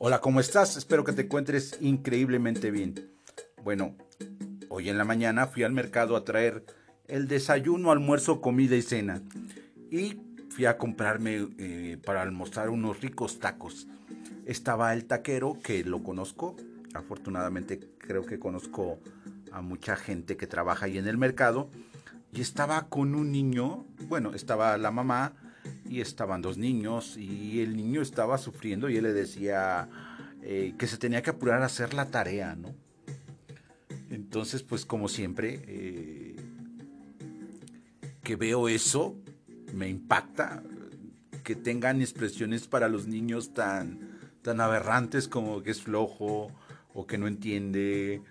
Hola, ¿cómo estás? Espero que te encuentres increíblemente bien. Bueno, hoy en la mañana fui al mercado a traer el desayuno, almuerzo, comida y cena. Y fui a comprarme eh, para almorzar unos ricos tacos. Estaba el taquero, que lo conozco. Afortunadamente creo que conozco a mucha gente que trabaja ahí en el mercado. Y estaba con un niño, bueno, estaba la mamá, y estaban dos niños y el niño estaba sufriendo y él le decía eh, que se tenía que apurar a hacer la tarea, ¿no? Entonces, pues como siempre, eh, que veo eso, me impacta que tengan expresiones para los niños tan, tan aberrantes como que es flojo o que no entiende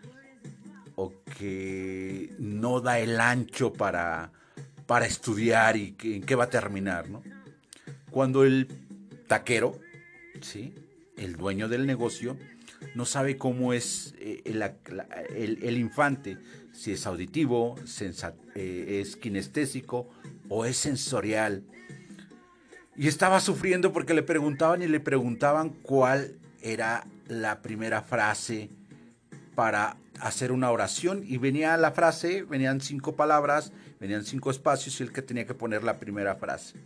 o que no da el ancho para, para estudiar y en qué va a terminar, ¿no? Cuando el taquero, ¿sí? el dueño del negocio, no sabe cómo es eh, el, infante, si es auditivo, eh, es kinestésico o es sensorial. Y estaba sufriendo porque le preguntaban y le preguntaban cuál era la primera frase para hacer una oración. Y venía la frase, venían cinco palabras, venían cinco espacios y el que tenía que poner la primera frase.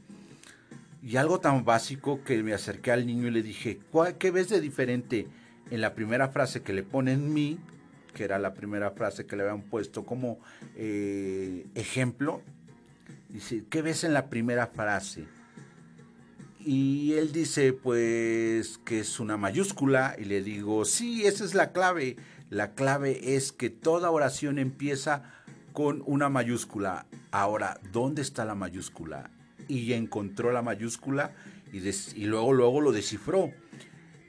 Y algo tan básico que me acerqué al niño y le dije, ¿qué ves de diferente en la primera frase que le ponen mí, que era la primera frase que le habían puesto como eh, ejemplo? Dice, ¿qué ves en la primera frase? Y él dice, pues, que es una mayúscula. Y le digo, sí, esa es la clave. La clave es que toda oración empieza con una mayúscula. Ahora, ¿dónde está la mayúscula? Y encontró la mayúscula y, y luego, luego lo descifró.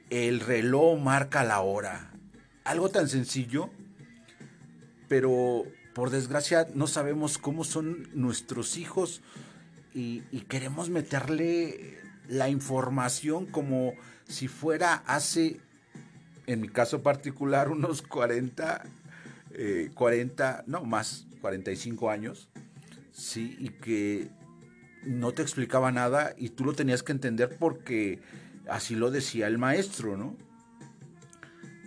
El reloj marca la hora. Algo tan sencillo, pero por desgracia no sabemos cómo son nuestros hijos y, queremos meterle la información como si fuera hace, en mi caso particular, unos 40, 40, eh, no más, 45 años, sí, y que no te explicaba nada y tú lo tenías que entender porque así lo decía el maestro, ¿no?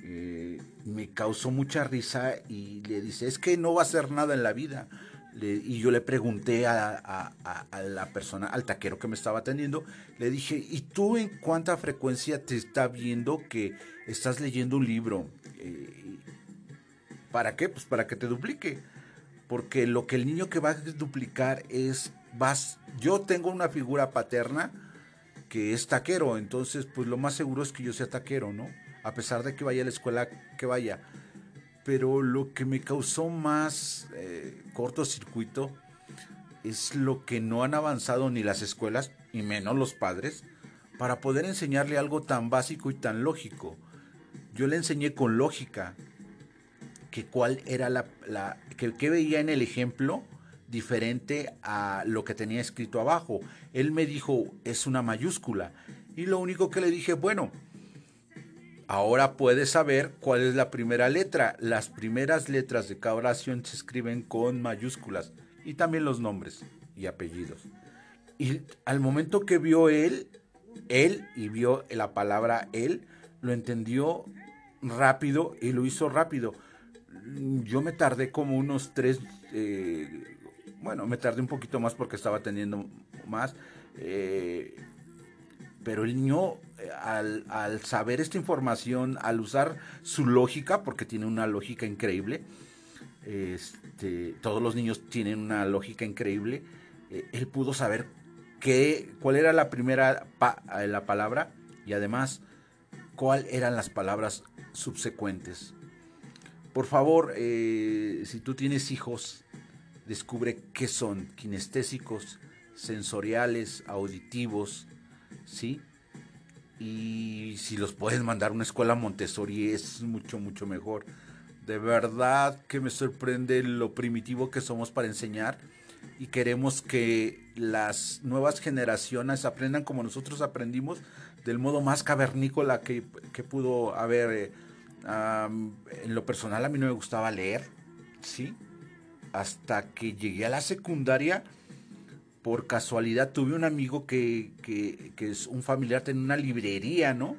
Eh, me causó mucha risa y le dice, es que no va a hacer nada en la vida. y yo le pregunté a, la persona, al taquero que me estaba atendiendo, le dije, ¿y tú en cuánta frecuencia te está viendo que estás leyendo un libro? Eh, ¿Para qué? Pues para que te duplique. Porque lo que el niño que va a duplicar es vas, yo tengo una figura paterna que es taquero, entonces pues lo más seguro es que yo sea taquero, ¿no? A pesar de que vaya a la escuela que vaya. Pero lo que me causó más eh, cortocircuito es lo que no han avanzado ni las escuelas, y menos los padres, para poder enseñarle algo tan básico y tan lógico. Yo le enseñé con lógica que cuál era la, la que, que veía en el ejemplo diferente a lo que tenía escrito abajo. Él me dijo, es una mayúscula. Y lo único que le dije, bueno, ahora puedes saber cuál es la primera letra. Las primeras letras de cada oración se escriben con mayúsculas y también los nombres y apellidos. Y al momento que vio él, él y vio la palabra él, lo entendió rápido y lo hizo rápido. Yo me tardé como unos tres, eh, bueno, me tardé un poquito más porque estaba teniendo más. Eh, pero el niño, eh, al, saber esta información, al usar su lógica, porque tiene una lógica increíble, este, todos los niños tienen una lógica increíble, eh, él pudo saber qué, cuál era la primera la palabra y además cuáles eran las palabras subsecuentes. Por favor, si tú tienes hijos, descubre qué son kinestésicos, sensoriales, auditivos, ¿sí? Y si los puedes mandar a una escuela Montessori es mucho, mucho mejor. De verdad que me sorprende lo primitivo que somos para enseñar y queremos que las nuevas generaciones aprendan como nosotros aprendimos del modo más cavernícola que, pudo haber. Eh, en lo personal a mí no me gustaba leer, ¿sí? Hasta que llegué a la secundaria, por casualidad tuve un amigo que, es un familiar, tenía una librería, ¿no?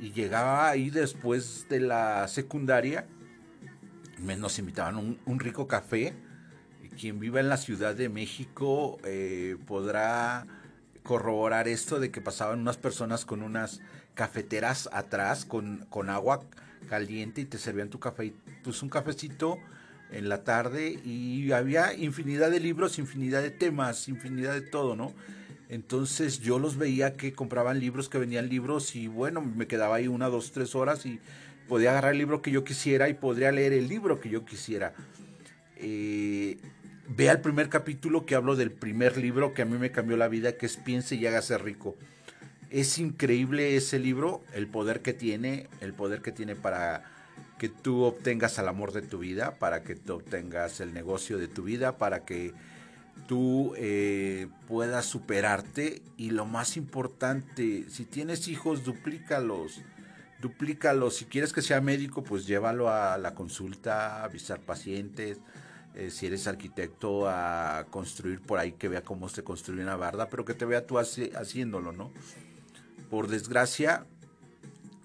y llegaba ahí después de la secundaria, nos invitaban un, un rico café. Quien viva en la Ciudad de México eh, podrá corroborar esto de que pasaban unas personas con unas cafeteras atrás con, con agua caliente y te servían tu café, pues un cafecito en la tarde y había infinidad de libros, infinidad de temas, infinidad de todo, ¿no? Entonces yo los veía que compraban libros, que venían libros y bueno, me quedaba ahí una, dos, tres horas y podía agarrar el libro que yo quisiera y podría leer el libro que yo quisiera. Eh, vea el primer capítulo que hablo del primer libro que a mí me cambió la vida, que es Piense y hágase rico. Es increíble ese libro, el poder que tiene, el poder que tiene para que tú obtengas el amor de tu vida, para que tú obtengas el negocio de tu vida, para que tú eh, puedas superarte y lo más importante, si tienes hijos, duplícalos, duplícalos. Si quieres que sea médico, pues llévalo a la consulta, a avisar pacientes. Eh, si eres arquitecto, a construir por ahí, que vea cómo se construye una barda, pero que te vea tú haciéndolo, ¿no? Por desgracia,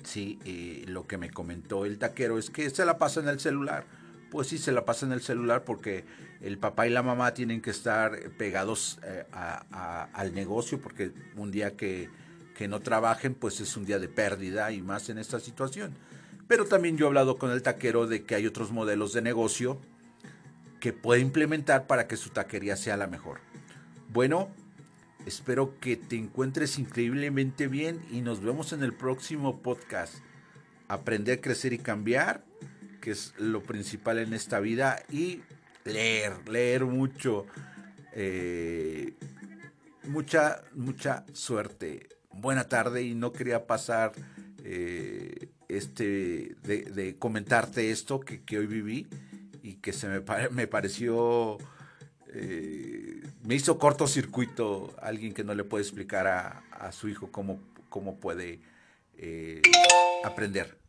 sí, eh, lo que me comentó el taquero es que se la pasa en el celular pues sí se la pasa en el celular porque el papá y la mamá tienen que estar pegados eh, al negocio porque un día que, que, no trabajen pues es un día de pérdida y más en esta situación. Pero también yo he hablado con el taquero de que hay otros modelos de negocio que puede implementar para que su taquería sea la mejor. Bueno, espero que te encuentres increíblemente bien y nos vemos en el próximo podcast. Aprender, crecer y cambiar que es lo principal en esta vida, y leer, leer mucho. Eh, mucha, mucha suerte. Buena tarde y no quería pasar eh, este de, comentarte esto que, hoy viví y que se me, me pareció eh, me hizo cortocircuito alguien que no le puede explicar a, su hijo cómo, cómo puede aprender.